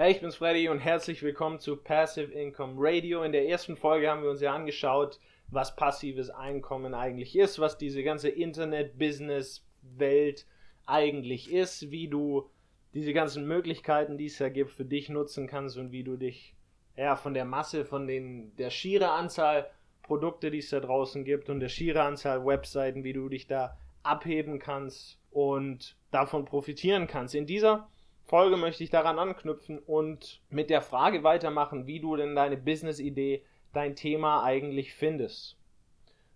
Hey, ich bin's Freddy und herzlich willkommen zu Passive Income Radio. In der ersten Folge haben wir uns ja angeschaut, was passives Einkommen eigentlich ist, was diese ganze Internet-Business-Welt eigentlich ist, wie du diese ganzen Möglichkeiten, die es da gibt, für dich nutzen kannst und wie du dich ja, von der Masse, von den, der schiere Anzahl Produkte, die es da draußen gibt und der schiere Anzahl Webseiten, wie du dich da abheben kannst und davon profitieren kannst. In dieser Folge möchte ich daran anknüpfen und mit der Frage weitermachen, wie du denn deine Business-Idee, dein Thema eigentlich findest.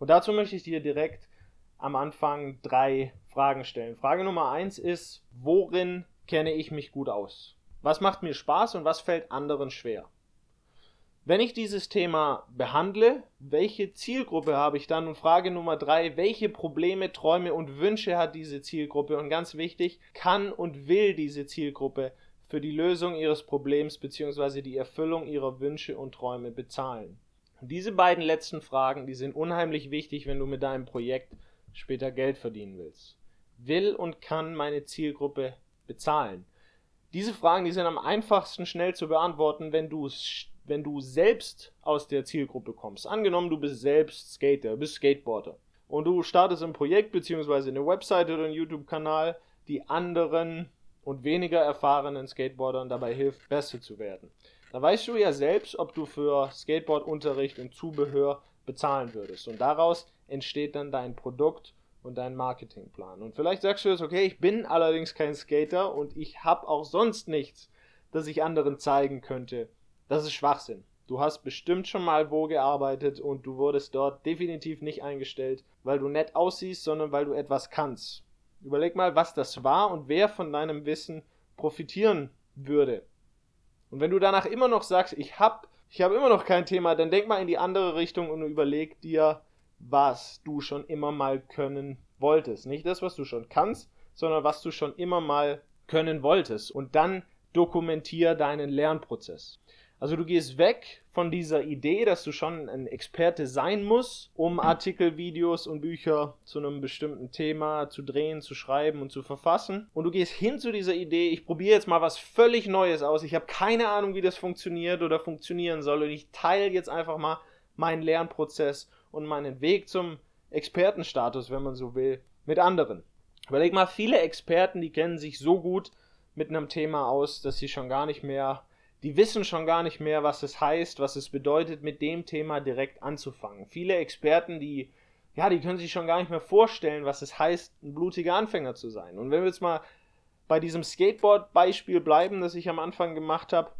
Und dazu möchte ich dir direkt am Anfang drei Fragen stellen. Frage Nummer eins ist, worin kenne ich mich gut aus? Was macht mir Spaß und was fällt anderen schwer? Wenn ich dieses Thema behandle, welche Zielgruppe habe ich dann? Und Frage Nummer drei, welche Probleme, Träume und Wünsche hat diese Zielgruppe? Und ganz wichtig, kann und will diese Zielgruppe für die Lösung ihres Problems bzw. die Erfüllung ihrer Wünsche und Träume bezahlen? Und diese beiden letzten Fragen, die sind unheimlich wichtig, wenn du mit deinem Projekt später Geld verdienen willst. Will und kann meine Zielgruppe bezahlen? Diese Fragen, die sind am einfachsten schnell zu beantworten, wenn du es wenn du selbst aus der Zielgruppe kommst. Angenommen, du bist selbst Skater, bist Skateboarder und du startest ein Projekt bzw. eine Webseite oder einen YouTube-Kanal, die anderen und weniger erfahrenen Skateboardern dabei hilft, besser zu werden. Da weißt du ja selbst, ob du für Skateboardunterricht und Zubehör bezahlen würdest. Und daraus entsteht dann dein Produkt und dein Marketingplan. Und vielleicht sagst du jetzt, okay, ich bin allerdings kein Skater und ich habe auch sonst nichts, das ich anderen zeigen könnte. Das ist Schwachsinn. Du hast bestimmt schon mal wo gearbeitet und du wurdest dort definitiv nicht eingestellt, weil du nett aussiehst, sondern weil du etwas kannst. Überleg mal, was das war und wer von deinem Wissen profitieren würde. Und wenn du danach immer noch sagst, ich hab, ich habe immer noch kein Thema, dann denk mal in die andere Richtung und überleg dir, was du schon immer mal können wolltest. Nicht das, was du schon kannst, sondern was du schon immer mal können wolltest. Und dann dokumentier deinen Lernprozess. Also du gehst weg von dieser Idee, dass du schon ein Experte sein musst, um Artikel, Videos und Bücher zu einem bestimmten Thema zu drehen, zu schreiben und zu verfassen. Und du gehst hin zu dieser Idee, ich probiere jetzt mal was völlig Neues aus. Ich habe keine Ahnung, wie das funktioniert oder funktionieren soll. Und ich teile jetzt einfach mal meinen Lernprozess und meinen Weg zum Expertenstatus, wenn man so will, mit anderen. Überleg mal, viele Experten, die kennen sich so gut mit einem Thema aus, dass sie schon gar nicht mehr die wissen schon gar nicht mehr, was es heißt, was es bedeutet, mit dem Thema direkt anzufangen. Viele Experten, die, ja, die können sich schon gar nicht mehr vorstellen, was es heißt, ein blutiger Anfänger zu sein. Und wenn wir jetzt mal bei diesem Skateboard-Beispiel bleiben, das ich am Anfang gemacht habe,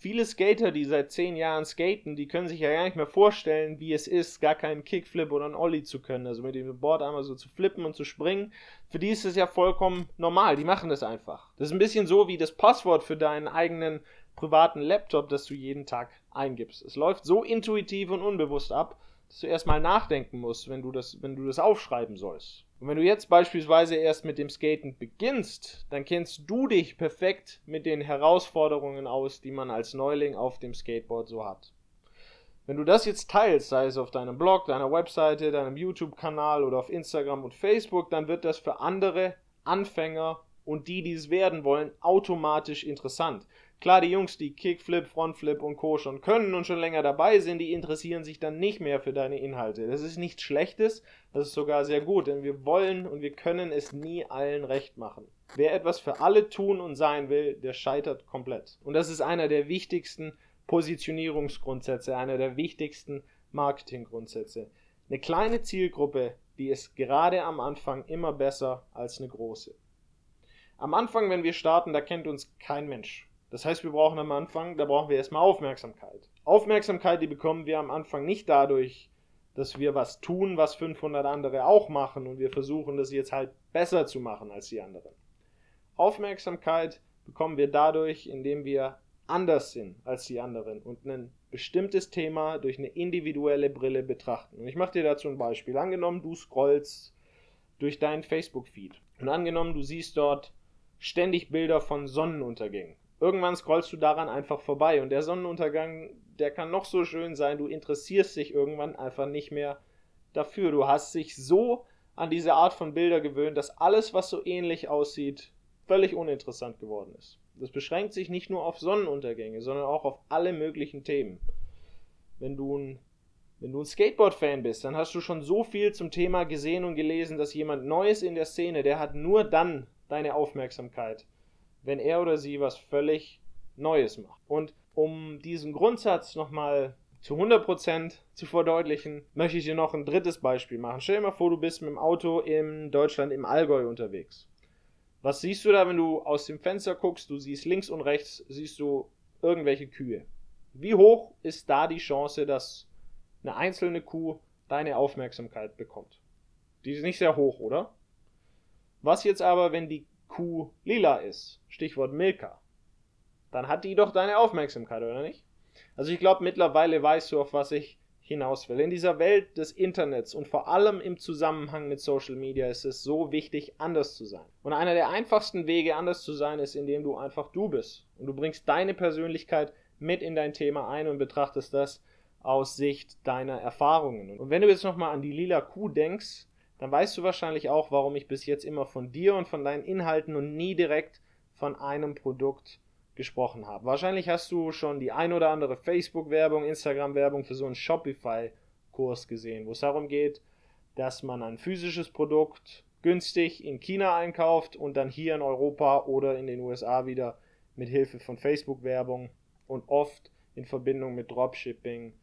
viele Skater, die seit zehn Jahren skaten, die können sich ja gar nicht mehr vorstellen, wie es ist, gar keinen Kickflip oder einen Ollie zu können. Also mit dem Board einmal so zu flippen und zu springen. Für die ist es ja vollkommen normal. Die machen das einfach. Das ist ein bisschen so wie das Passwort für deinen eigenen privaten Laptop, das du jeden Tag eingibst. Es läuft so intuitiv und unbewusst ab, dass du erstmal nachdenken musst, wenn du das, wenn du das aufschreiben sollst. Und wenn du jetzt beispielsweise erst mit dem Skaten beginnst, dann kennst du dich perfekt mit den Herausforderungen aus, die man als Neuling auf dem Skateboard so hat. Wenn du das jetzt teilst, sei es auf deinem Blog, deiner Webseite, deinem YouTube-Kanal oder auf Instagram und Facebook, dann wird das für andere Anfänger und die, die es werden wollen, automatisch interessant. Klar, die Jungs, die Kickflip, Frontflip und Co. schon können und schon länger dabei sind, die interessieren sich dann nicht mehr für deine Inhalte. Das ist nichts Schlechtes, das ist sogar sehr gut, denn wir wollen und wir können es nie allen recht machen. Wer etwas für alle tun und sein will, der scheitert komplett. Und das ist einer der wichtigsten Positionierungsgrundsätze, einer der wichtigsten Marketinggrundsätze. Eine kleine Zielgruppe, die ist gerade am Anfang immer besser als eine große. Am Anfang, wenn wir starten, da kennt uns kein Mensch. Das heißt, wir brauchen am Anfang, da brauchen wir erstmal Aufmerksamkeit. Aufmerksamkeit, die bekommen wir am Anfang nicht dadurch, dass wir was tun, was 500 andere auch machen und wir versuchen, das jetzt halt besser zu machen als die anderen. Aufmerksamkeit bekommen wir dadurch, indem wir anders sind als die anderen und ein bestimmtes Thema durch eine individuelle Brille betrachten. Und ich mache dir dazu ein Beispiel. Angenommen, du scrollst durch deinen Facebook-Feed und angenommen, du siehst dort ständig Bilder von Sonnenuntergängen irgendwann scrollst du daran einfach vorbei und der Sonnenuntergang, der kann noch so schön sein, du interessierst dich irgendwann einfach nicht mehr dafür. Du hast dich so an diese Art von Bilder gewöhnt, dass alles, was so ähnlich aussieht, völlig uninteressant geworden ist. Das beschränkt sich nicht nur auf Sonnenuntergänge, sondern auch auf alle möglichen Themen. Wenn du ein, wenn du ein Skateboard-Fan bist, dann hast du schon so viel zum Thema gesehen und gelesen, dass jemand Neues in der Szene, der hat nur dann deine Aufmerksamkeit, wenn er oder sie was völlig Neues macht. Und um diesen Grundsatz nochmal zu 100% zu verdeutlichen, möchte ich dir noch ein drittes Beispiel machen. Stell dir mal vor, du bist mit dem Auto in Deutschland im Allgäu unterwegs. Was siehst du da, wenn du aus dem Fenster guckst? Du siehst links und rechts, siehst du irgendwelche Kühe. Wie hoch ist da die Chance, dass eine einzelne Kuh deine Aufmerksamkeit bekommt? Die ist nicht sehr hoch, oder? Was jetzt aber, wenn die Kuh lila ist? Stichwort Milka. Dann hat die doch deine Aufmerksamkeit, oder nicht? Also ich glaube, mittlerweile weißt du, auf was ich hinaus will. In dieser Welt des Internets und vor allem im Zusammenhang mit Social Media ist es so wichtig, anders zu sein. Und einer der einfachsten Wege, anders zu sein, ist, indem du einfach du bist. Und du bringst deine Persönlichkeit mit in dein Thema ein und betrachtest das aus Sicht deiner Erfahrungen. Und wenn du jetzt nochmal an die lila Kuh denkst, dann weißt du wahrscheinlich auch, warum ich bis jetzt immer von dir und von deinen Inhalten und nie direkt von einem Produkt gesprochen habe. Wahrscheinlich hast du schon die ein oder andere Facebook-Werbung, Instagram-Werbung für so einen Shopify-Kurs gesehen, wo es darum geht, dass man ein physisches Produkt günstig in China einkauft und dann hier in Europa oder in den USA wieder mit Hilfe von Facebook-Werbung und oft in Verbindung mit Dropshipping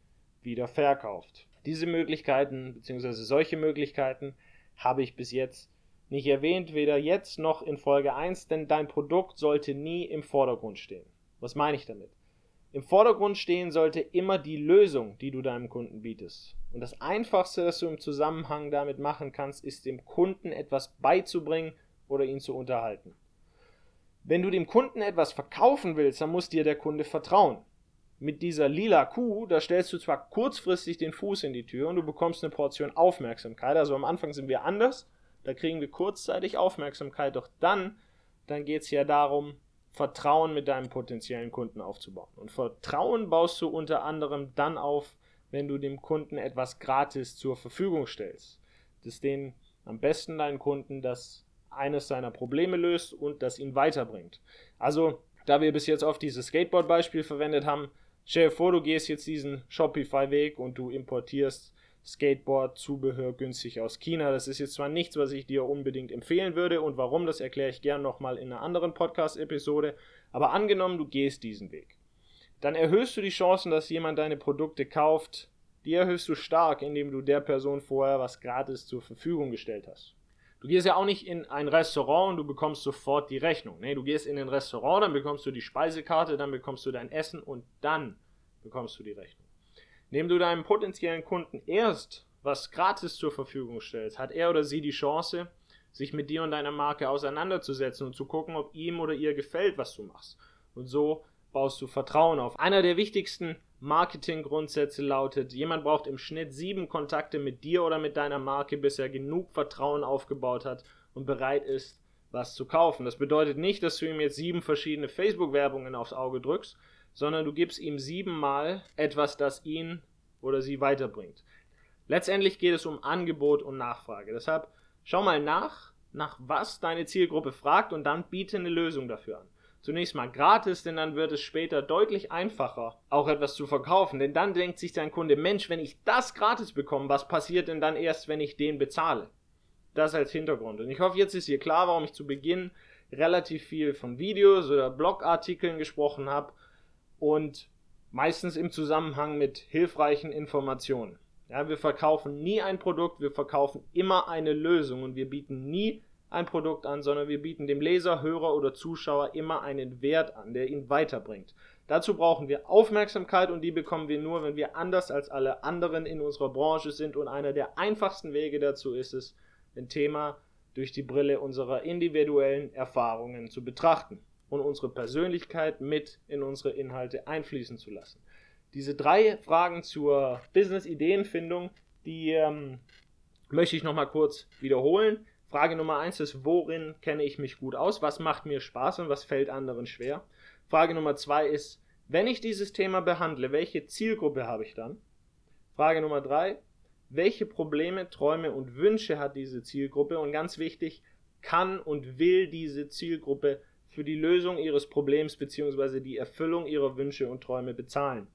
wieder verkauft. Diese Möglichkeiten bzw. solche Möglichkeiten habe ich bis jetzt nicht erwähnt, weder jetzt noch in Folge 1, denn dein Produkt sollte nie im Vordergrund stehen. Was meine ich damit? Im Vordergrund stehen sollte immer die Lösung, die du deinem Kunden bietest. Und das Einfachste, das du im Zusammenhang damit machen kannst, ist dem Kunden etwas beizubringen oder ihn zu unterhalten. Wenn du dem Kunden etwas verkaufen willst, dann muss dir der Kunde vertrauen. Mit dieser lila Kuh, da stellst du zwar kurzfristig den Fuß in die Tür und du bekommst eine Portion Aufmerksamkeit. Also am Anfang sind wir anders, da kriegen wir kurzzeitig Aufmerksamkeit, doch dann, dann geht es ja darum, Vertrauen mit deinem potenziellen Kunden aufzubauen. Und Vertrauen baust du unter anderem dann auf, wenn du dem Kunden etwas gratis zur Verfügung stellst. Das den am besten deinen Kunden das eines seiner Probleme löst und das ihn weiterbringt. Also, da wir bis jetzt oft dieses Skateboard-Beispiel verwendet haben, stell dir vor, du gehst jetzt diesen Shopify-Weg und du importierst Skateboard-Zubehör günstig aus China. Das ist jetzt zwar nichts, was ich dir unbedingt empfehlen würde und warum, das erkläre ich gern nochmal in einer anderen Podcast-Episode. Aber angenommen, du gehst diesen Weg, dann erhöhst du die Chancen, dass jemand deine Produkte kauft. Die erhöhst du stark, indem du der Person vorher was gratis zur Verfügung gestellt hast. Du gehst ja auch nicht in ein Restaurant und du bekommst sofort die Rechnung. Nee, du gehst in ein Restaurant, dann bekommst du die Speisekarte, dann bekommst du dein Essen und dann bekommst du die Rechnung. Indem du deinem potenziellen Kunden erst was gratis zur Verfügung stellst, hat er oder sie die Chance, sich mit dir und deiner Marke auseinanderzusetzen und zu gucken, ob ihm oder ihr gefällt, was du machst. Und so baust du Vertrauen auf. Einer der wichtigsten Marketinggrundsätze lautet, jemand braucht im Schnitt sieben Kontakte mit dir oder mit deiner Marke, bis er genug Vertrauen aufgebaut hat und bereit ist, was zu kaufen. Das bedeutet nicht, dass du ihm jetzt sieben verschiedene Facebook-Werbungen aufs Auge drückst, sondern du gibst ihm siebenmal etwas, das ihn oder sie weiterbringt. Letztendlich geht es um Angebot und Nachfrage. Deshalb schau mal nach, nach was deine Zielgruppe fragt und dann biete eine Lösung dafür an. Zunächst mal gratis, denn dann wird es später deutlich einfacher, auch etwas zu verkaufen. Denn dann denkt sich dein Kunde, Mensch, wenn ich das gratis bekomme, was passiert denn dann erst, wenn ich den bezahle? Das als Hintergrund. Und ich hoffe, jetzt ist hier klar, warum ich zu Beginn relativ viel von Videos oder Blogartikeln gesprochen habe und meistens im Zusammenhang mit hilfreichen Informationen. Ja, wir verkaufen nie ein Produkt, wir verkaufen immer eine Lösung und wir bieten nie ein Produkt an, sondern wir bieten dem Leser, Hörer oder Zuschauer immer einen Wert an, der ihn weiterbringt. Dazu brauchen wir Aufmerksamkeit und die bekommen wir nur, wenn wir anders als alle anderen in unserer Branche sind und einer der einfachsten Wege dazu ist es, ein Thema durch die Brille unserer individuellen Erfahrungen zu betrachten und unsere Persönlichkeit mit in unsere Inhalte einfließen zu lassen. Diese drei Fragen zur Business-Ideenfindung, die ähm, möchte ich nochmal kurz wiederholen. Frage Nummer eins ist, worin kenne ich mich gut aus? Was macht mir Spaß und was fällt anderen schwer? Frage Nummer zwei ist, wenn ich dieses Thema behandle, welche Zielgruppe habe ich dann? Frage Nummer drei, welche Probleme, Träume und Wünsche hat diese Zielgruppe? Und ganz wichtig, kann und will diese Zielgruppe für die Lösung ihres Problems bzw. die Erfüllung ihrer Wünsche und Träume bezahlen.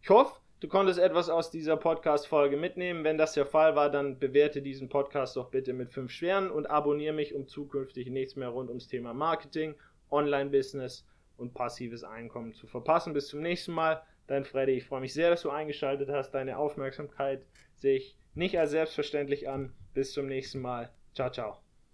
Ich hoffe, du konntest etwas aus dieser Podcast-Folge mitnehmen. Wenn das der Fall war, dann bewerte diesen Podcast doch bitte mit 5 Sternen und abonniere mich, um zukünftig nichts mehr rund ums Thema Marketing, Online-Business und passives Einkommen zu verpassen. Bis zum nächsten Mal. Dein Freddy. Ich freue mich sehr, dass du eingeschaltet hast. Deine Aufmerksamkeit sehe ich nicht als selbstverständlich an. Bis zum nächsten Mal. Ciao, ciao.